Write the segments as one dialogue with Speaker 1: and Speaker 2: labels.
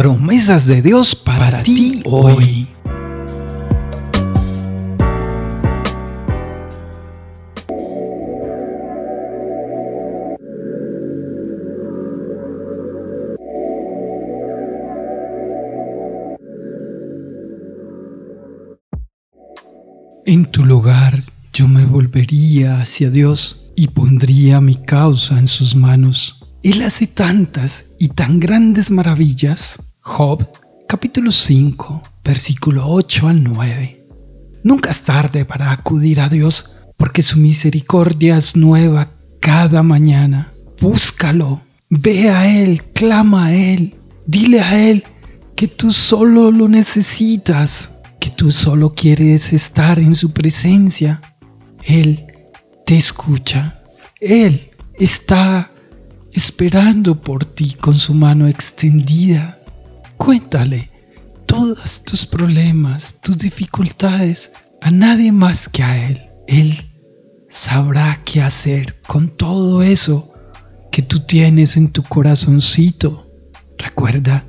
Speaker 1: promesas de Dios para, ti hoy. En tu lugar yo me volvería hacia Dios y pondría mi causa en sus manos. Él hace tantas y tan grandes maravillas. Job capítulo 5 versículo 8 al 9. Nunca es tarde para acudir a Dios porque su misericordia es nueva cada mañana. Búscalo, ve a Él, clama a Él, dile a Él que tú solo lo necesitas que tú solo quieres estar en su presencia. Él te escucha. Él está esperando por ti con su mano extendida. Cuéntale todos tus problemas, tus dificultades a nadie más que a Él. Él sabrá qué hacer con todo eso que tú tienes en tu corazoncito. Recuerda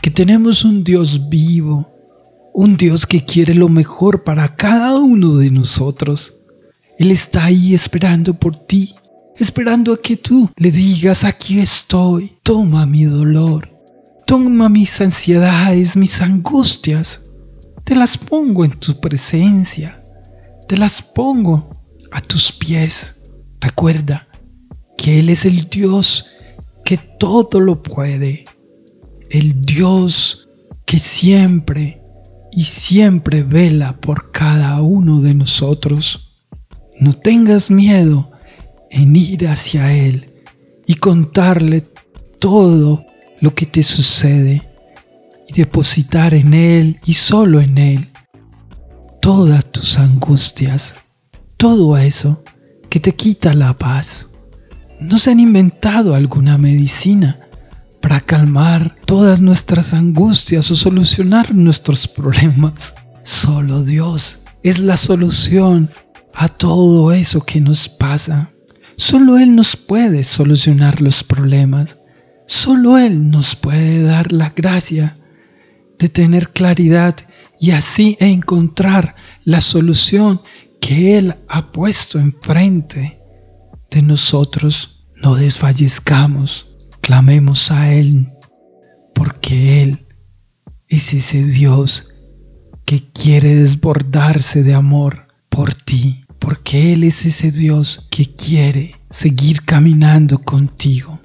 Speaker 1: que tenemos un Dios vivo, un Dios que quiere lo mejor para cada uno de nosotros. Él está ahí esperando por ti, esperando a que tú le digas, aquí estoy, toma mi dolor, toma mis ansiedades, mis angustias, te las pongo en tu presencia, te las pongo a tus pies. Recuerda que Él es el Dios que todo lo puede, el Dios que siempre y siempre vela por cada uno de nosotros. No tengas miedo en ir hacia Él y contarle todo lo que te sucede y depositar en Él y solo en Él todas tus angustias, todo eso que te quita la paz. No se han inventado alguna medicina para calmar todas nuestras angustias o solucionar nuestros problemas. Solo Dios es la solución a todo eso que nos pasa. Solo Él nos puede solucionar los problemas. Solo Él nos puede dar la gracia de tener claridad y así encontrar la solución que Él ha puesto enfrente de nosotros. No desfallezcamos clamemos a Él, porque Él es ese Dios que quiere desbordarse de amor por ti, porque Él es ese Dios que quiere seguir caminando contigo.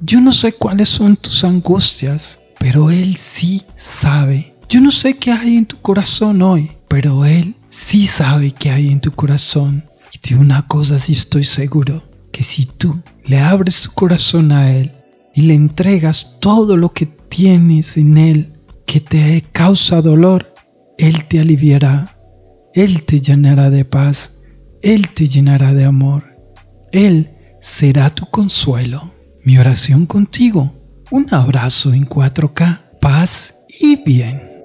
Speaker 1: Yo no sé cuáles son tus angustias, pero Él sí sabe. Yo no sé qué hay en tu corazón hoy, pero Él sí sabe qué hay en tu corazón. Y de una cosa sí estoy seguro, que si tú le abres tu corazón a Él, y le entregas todo lo que tienes en Él que te causa dolor, Él te aliviará, Él te llenará de paz, Él te llenará de amor, Él será tu consuelo. Mi oración contigo, un abrazo en 4K, paz y bien.